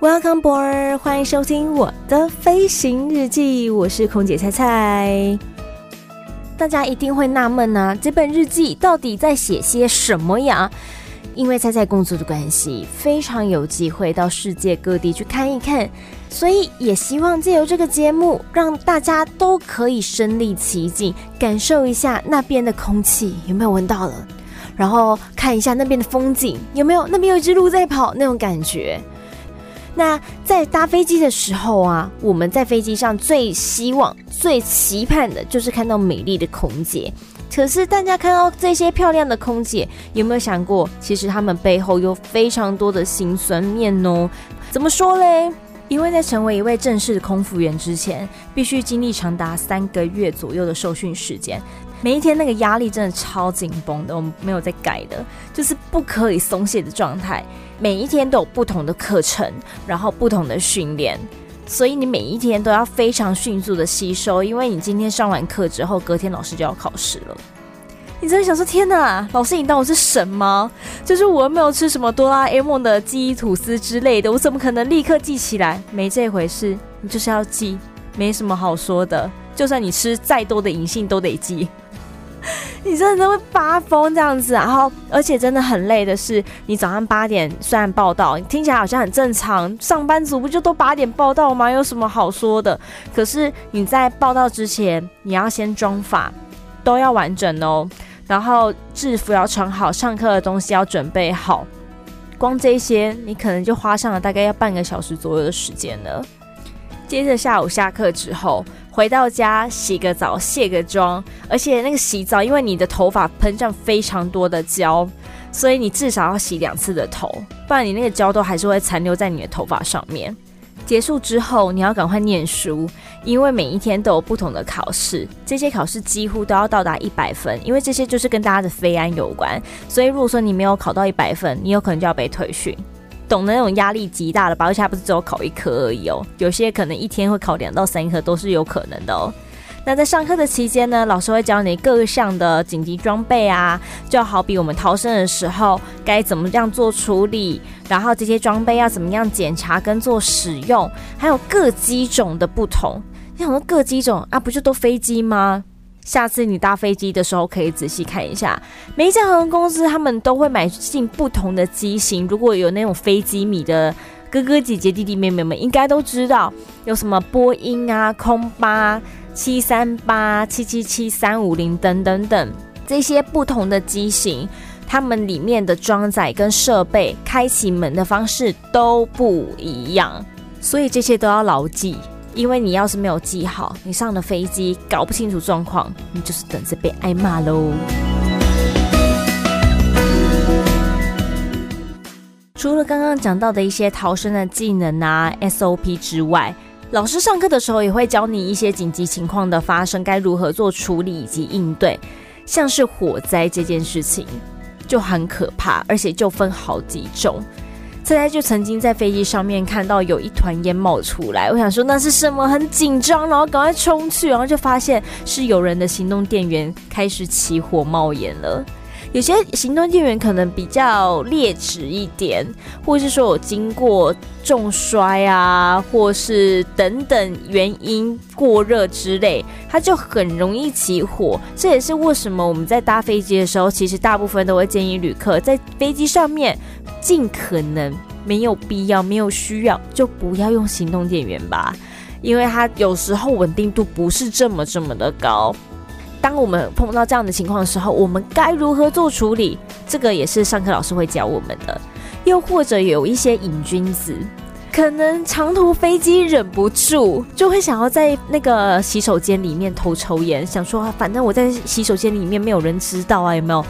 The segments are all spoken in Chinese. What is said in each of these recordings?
Welcome, board，欢迎收听我的飞行日记，我是空姐菜菜。大家一定会纳闷啊，这本日记到底在写些什么呀？因为菜菜工作的关系，非常有机会到世界各地去看一看，所以也希望借由这个节目，让大家都可以身历其境，感受一下那边的空气有没有闻到了，然后看一下那边的风景有没有，那边有一只鹿在跑那种感觉。那在搭飞机的时候啊，我们在飞机上最希望、最期盼的就是看到美丽的空姐。可是大家看到这些漂亮的空姐，有没有想过，其实她们背后有非常多的辛酸面哦？怎么说嘞？因为在成为一位正式的空服员之前，必须经历长达三个月左右的受训时间。每一天那个压力真的超紧绷的，我们没有在改的，就是不可以松懈的状态。每一天都有不同的课程，然后不同的训练，所以你每一天都要非常迅速的吸收，因为你今天上完课之后，隔天老师就要考试了。你真的想说，天哪，老师你当我是神吗？就是我又没有吃什么哆啦 A 梦的记忆吐司之类的，我怎么可能立刻记起来？没这回事，你就是要记，没什么好说的。就算你吃再多的银杏都得记。你真的会发疯这样子，然后而且真的很累的是，你早上八点虽然报道，听起来好像很正常，上班族不就都八点报道吗？有什么好说的？可是你在报道之前，你要先妆发，都要完整哦，然后制服要穿好，上课的东西要准备好，光这些你可能就花上了大概要半个小时左右的时间了。接着下午下课之后。回到家洗个澡卸个妆，而且那个洗澡，因为你的头发喷上非常多的胶，所以你至少要洗两次的头，不然你那个胶都还是会残留在你的头发上面。结束之后，你要赶快念书，因为每一天都有不同的考试，这些考试几乎都要到达一百分，因为这些就是跟大家的飞安有关，所以如果说你没有考到一百分，你有可能就要被退训。懂得那种压力极大的吧，而且还不是只有考一科而已哦，有些可能一天会考两到三科都是有可能的哦。那在上课的期间呢，老师会教你各项的紧急装备啊，就好比我们逃生的时候该怎么样做处理，然后这些装备要怎么样检查跟做使用，还有各机种的不同。你想说各机种啊，不就都飞机吗？下次你搭飞机的时候，可以仔细看一下，每一家航空公司他们都会买进不同的机型。如果有那种飞机迷的哥哥姐姐、弟弟妹妹们，应该都知道有什么波音啊、空巴、七三八、七七七、三五零等等等这些不同的机型，他们里面的装载跟设备、开启门的方式都不一样，所以这些都要牢记。因为你要是没有记好，你上了飞机搞不清楚状况，你就是等着被挨骂喽。除了刚刚讲到的一些逃生的技能啊、SOP 之外，老师上课的时候也会教你一些紧急情况的发生该如何做处理以及应对，像是火灾这件事情就很可怕，而且就分好几种。现在就曾经在飞机上面看到有一团烟冒出来，我想说那是什么，很紧张，然后赶快冲去，然后就发现是有人的行动电源开始起火冒烟了。有些行动电源可能比较劣质一点，或是说有经过重摔啊，或是等等原因过热之类，它就很容易起火。这也是为什么我们在搭飞机的时候，其实大部分都会建议旅客在飞机上面尽可能没有必要、没有需要就不要用行动电源吧，因为它有时候稳定度不是这么这么的高。当我们碰到这样的情况的时候，我们该如何做处理？这个也是上课老师会教我们的。又或者有一些瘾君子，可能长途飞机忍不住，就会想要在那个洗手间里面偷抽烟，想说反正我在洗手间里面没有人知道啊，有没有？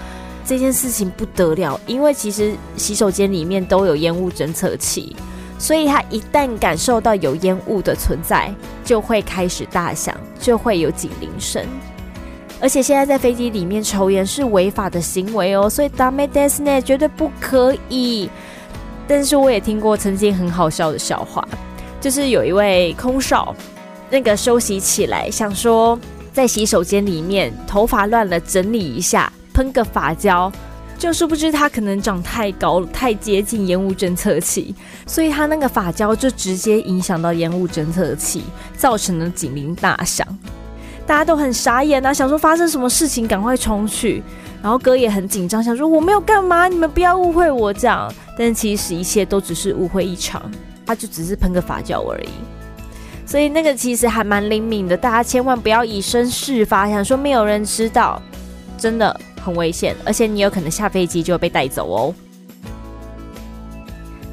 这件事情不得了，因为其实洗手间里面都有烟雾侦测器，所以他一旦感受到有烟雾的存在，就会开始大响，就会有警铃声。而且现在在飞机里面抽烟是违法的行为哦，所以ダメですね绝对不可以。但是我也听过曾经很好笑的笑话，就是有一位空少，那个休息起来想说在洗手间里面头发乱了整理一下， 喷个发胶，就殊不知他可能长太高了，太接近烟雾侦测器，所以他那个发胶就直接影响到烟雾侦测器，造成了警铃大响。大家都很傻眼啊，想说发生什么事情，赶快冲去。然后哥也很紧张，想说我没有干嘛，你们不要误会我这样。但其实一切都只是误会一场，他就只是喷个发胶而已。所以那个其实还蛮灵敏的，大家千万不要以身试法，想说没有人知道，真的很危险，而且你有可能下飞机就会被带走哦。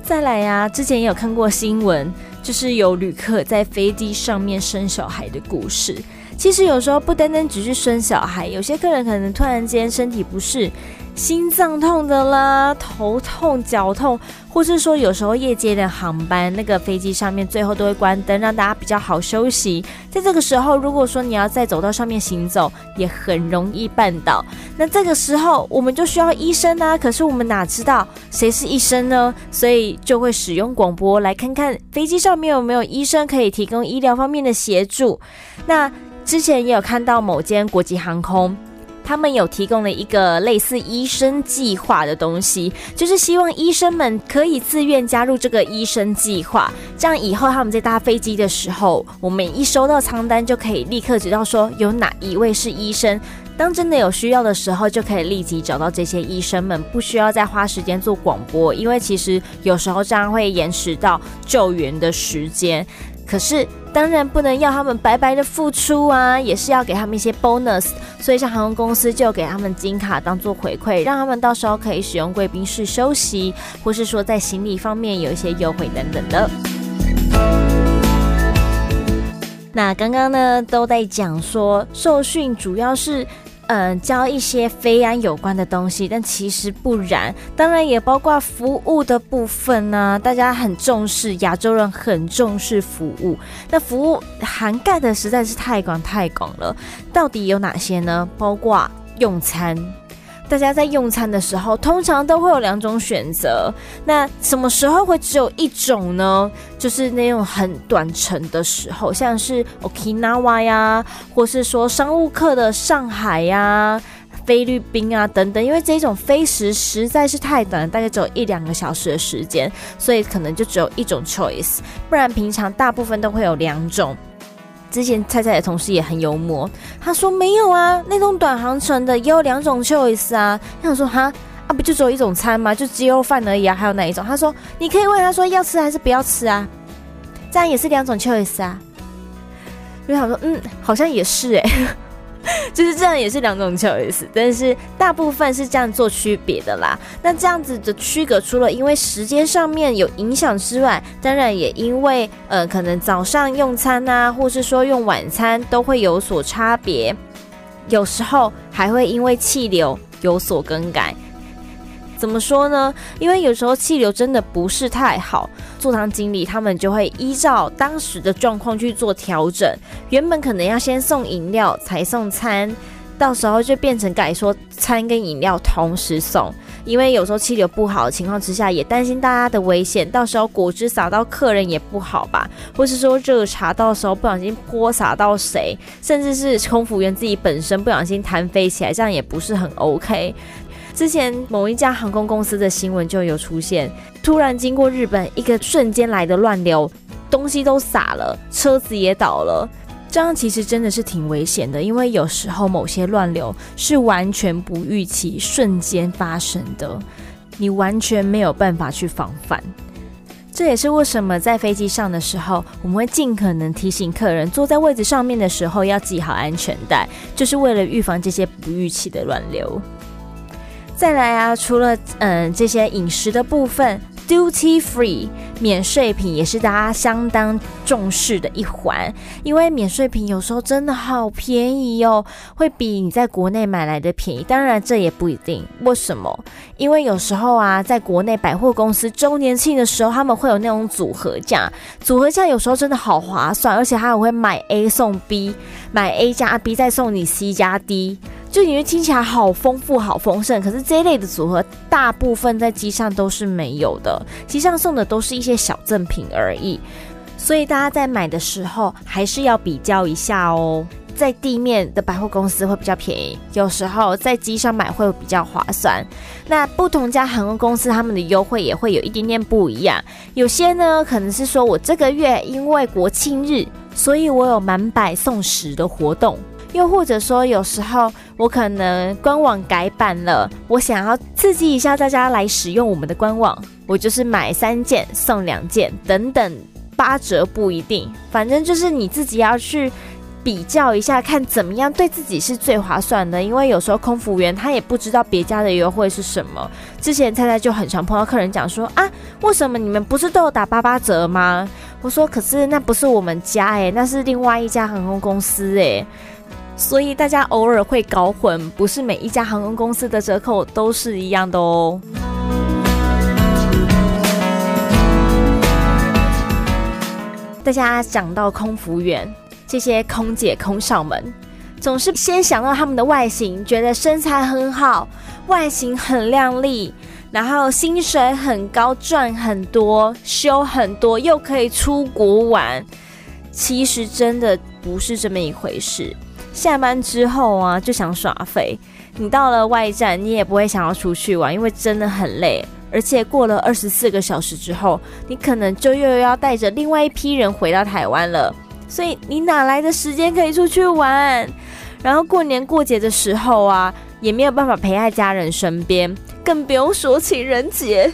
再来呀、之前也有看过新闻，就是有旅客在飞机上面生小孩的故事。其实有时候不单单只是生小孩，有些客人可能突然间身体不适，心脏痛的啦，头痛、脚痛，或是说有时候夜间的航班，那个飞机上面最后都会关灯，让大家比较好休息。在这个时候，如果说你要在走道上面行走，也很容易绊倒。那这个时候我们就需要医生啊，可是我们哪知道谁是医生呢？所以就会使用广播来看看飞机上面有没有医生可以提供医疗方面的协助。那之前也有看到某间国际航空，他们有提供了一个类似医生计划的东西，就是希望医生们可以自愿加入这个医生计划，这样以后他们在搭飞机的时候，我们一收到舱单就可以立刻知道说有哪一位是医生，当真的有需要的时候，就可以立即找到这些医生们，不需要再花时间做广播，因为其实有时候这样会延迟到救援的时间。可是，当然不能要他们白白的付出啊，也是要给他们一些 bonus。所以，像航空公司就给他们金卡当做回馈，让他们到时候可以使用贵宾室休息，或是说在行李方面有一些优惠等等的。那刚刚呢，都在讲说受训主要是。嗯，教一些非安有关的东西，但其实不然，当然也包括服务的部分呢、大家很重视，亚洲人很重视服务，那服务涵盖的实在是太广太广了。到底有哪些呢？包括用餐。大家在用餐的时候，通常都会有两种选择。那什么时候会只有一种呢？就是那种很短程的时候，像是 Okinawa 呀，或是说商务客的上海呀、菲律宾啊等等。因为这种飞时实在是太短了，大概只有一两个小时的时间，所以可能就只有一种 choice。不然平常大部分都会有两种。之前菜菜的同事也很幽默，他说没有啊，那种短航程的也有两种 choice 啊。他想说哈啊，不就只有一种餐吗？就鸡肉饭而已啊，还有哪一种？他说你可以问他说要吃还是不要吃啊，这样也是两种 choice 啊。就想说嗯，好像也是哎、就是这样，也是两种 choice，但是大部分是这样做区别的啦。那这样子的区隔，除了因为时间上面有影响之外，当然也因为呃，可能早上用餐啊，或是说用晚餐都会有所差别，有时候还会因为气流有所更改。怎么说呢？因为有时候气流真的不是太好，座舱经理他们就会依照当时的状况去做调整。原本可能要先送饮料才送餐，到时候就变成改说餐跟饮料同时送。因为有时候气流不好的情况之下，也担心大家的危险，到时候果汁洒到客人也不好吧？或是说热茶到时候不小心泼洒到谁，甚至是空服员自己本身不小心弹飞起来，这样也不是很 OK。之前某一家航空公司的新闻就有出现，突然经过日本一个瞬间来的乱流，东西都洒了，车子也倒了，这样其实真的是挺危险的，因为有时候某些乱流是完全不预期、瞬间发生的，你完全没有办法去防范。这也是为什么在飞机上的时候，我们会尽可能提醒客人坐在位置上面的时候要系好安全带，就是为了预防这些不预期的乱流。再来啊，除了嗯这些饮食的部分，Duty Free 免税品也是大家相当重视的一环，因为免税品有时候真的好便宜哦，会比你在国内买来的便宜。当然这也不一定，为什么？因为有时候啊，在国内百货公司周年庆的时候，他们会有那种组合价，组合价有时候真的好划算，而且他还会买 A 送 B，买 A 加 B 再送你 C 加 D。就因为听起来好丰富、好丰盛，可是这一类的组合大部分在机上都是没有的，机上送的都是一些小赠品而已，所以大家在买的时候还是要比较一下哦。在地面的百货公司会比较便宜，有时候在机上买会比较划算。那不同家航空公司他们的优惠也会有一点点不一样，有些呢可能是说我这个月因为国庆日，所以我有满百送十的活动。又或者说，有时候我可能官网改版了，我想要刺激一下大家来使用我们的官网，我就是买三件送两件等等，八折不一定，反正就是你自己要去比较一下，看怎么样对自己是最划算的。因为有时候空服员他也不知道别家的优惠是什么。之前菜菜就很常碰到客人讲说啊，为什么你们不是都有打八八折吗？我说可是那不是我们家诶，那是另外一家航空公司诶。所以大家偶尔会搞混，不是每一家航空公司的折扣都是一样的哦。大家讲到空服员，这些空姐空少们，总是先想到他们的外形，觉得身材很好，外形很靓丽，然后薪水很高，赚很多，休很多，又可以出国玩。其实真的不是这么一回事。下班之后啊，就想耍废。你到了外站，你也不会想要出去玩，因为真的很累。而且过了二十四个小时之后，你可能就又要带着另外一批人回到台湾了。所以你哪来的时间可以出去玩？然后过年过节的时候啊，也没有办法陪在家人身边，更不用说情人节。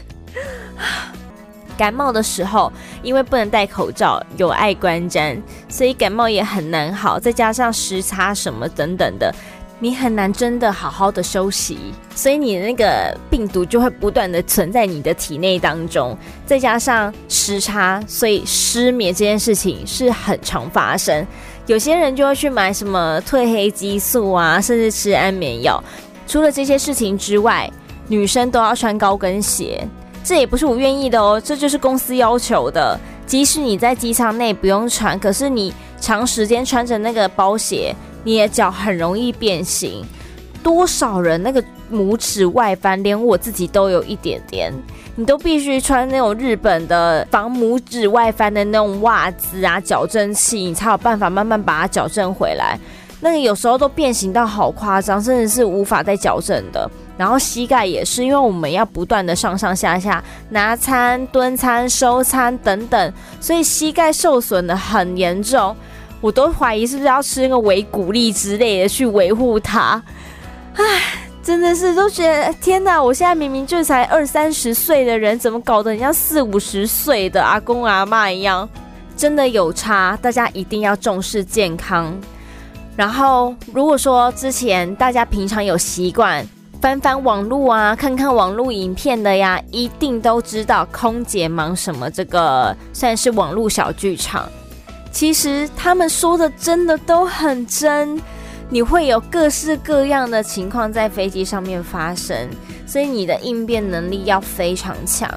感冒的时候，因为不能戴口罩，有碍观瞻，所以感冒也很难好。再加上时差什么等等的，你很难真的好好的休息，所以你的那个病毒就会不断的存在你的体内当中。再加上时差，所以失眠这件事情是很常发生。有些人就会去买什么褪黑激素啊，甚至吃安眠药。除了这些事情之外，女生都要穿高跟鞋。这也不是我愿意的哦，这就是公司要求的。即使你在机舱内不用穿，可是你长时间穿着那个包鞋，你的脚很容易变形。多少人那个拇指外翻，连我自己都有一点点。你都必须穿那种日本的防拇指外翻的那种袜子啊，矫正器，你才有办法慢慢把它矫正回来。那个有时候都变形到好夸张，甚至是无法再矫正的。然后膝盖也是，因为我们要不断的上上下下拿餐、蹲餐、收餐等等，所以膝盖受损的很严重。我都怀疑是不是要吃那个维骨力之类的去维护它。唉，真的是都觉得天哪！我现在明明就才二三十岁的人，怎么搞得很像四五十岁的阿公阿妈一样？真的有差，大家一定要重视健康。然后，如果说之前大家平常有习惯。翻翻网络啊，看看网络影片的呀，一定都知道空姐忙什么。这个算是网络小剧场，其实他们说的真的都很真。你会有各式各样的情况在飞机上面发生，所以你的应变能力要非常强。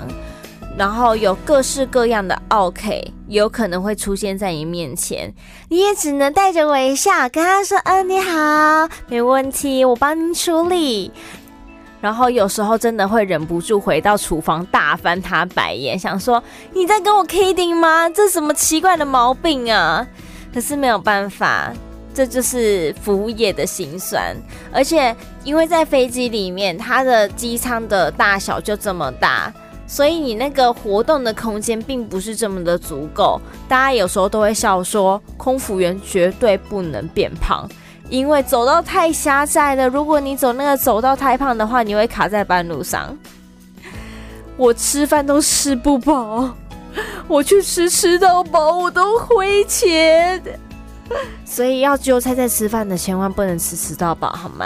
然后有各式各样的 OK，，有可能会出现在你面前，你也只能带着微笑跟他说：“嗯，你好，没问题，我帮您处理。”然后有时候真的会忍不住回到厨房大翻他白眼，想说：“你在跟我 kidding 吗？这什么奇怪的毛病啊？”可是没有办法，这就是服务业的辛酸。而且因为在飞机里面，它的机舱的大小就这么大。所以你那个活动的空间并不是这么的足够，大家有时候都会笑说，空服员绝对不能变胖，因为走道太狭窄了。如果你走那个走道太胖的话，你会卡在半路上。我吃饭都吃不饱，我去吃吃到饱我都亏钱，所以要韭菜在吃饭的千万不能吃吃到饱，好吗？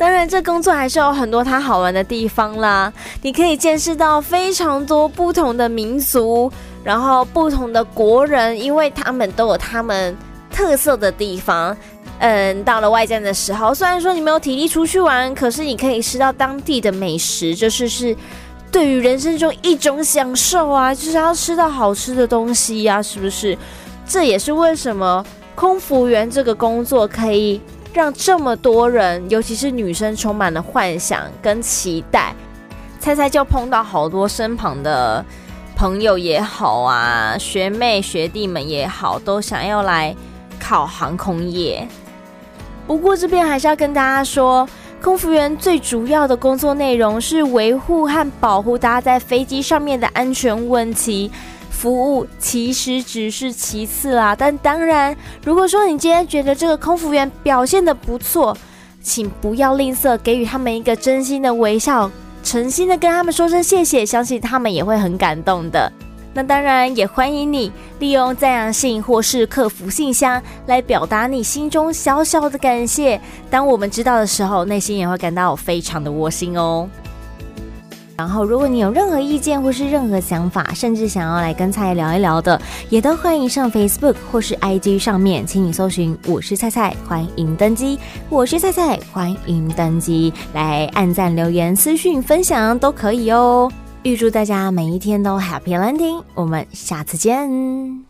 当然，这工作还是有很多它好玩的地方啦。你可以见识到非常多不同的民族，然后不同的国人，因为他们都有他们特色的地方。嗯，到了外站的时候，虽然说你没有体力出去玩，可是你可以吃到当地的美食，就是是对于人生中一种享受啊，就是要吃到好吃的东西呀，是不是？这也是为什么空服员这个工作可以让这么多人，尤其是女生，充满了幻想跟期待。猜猜就碰到好多身旁的朋友也好啊，学妹学弟们也好，都想要来考航空业。不过这边还是要跟大家说，空服员最主要的工作内容是维护和保护大家在飞机上面的安全问题，服务其实只是其次啦。但当然，如果说你今天觉得这个空服员表现得不错，请不要吝啬给予他们一个真心的微笑，诚心的跟他们说声谢谢，相信他们也会很感动的。那当然也欢迎你利用赞扬信或是客服信箱来表达你心中小小的感谢。当我们知道的时候，内心也会感到非常的窝心哦。然后，如果你有任何意见或是任何想法，甚至想要来跟菜聊一聊的，也都欢迎上 Facebook 或是 IG 上面，请你搜寻“我是菜菜”，欢迎登机。我是菜菜，欢迎登机，来按赞、留言、私讯、分享都可以哦。预祝大家每一天都 Happy Landing，我们下次见。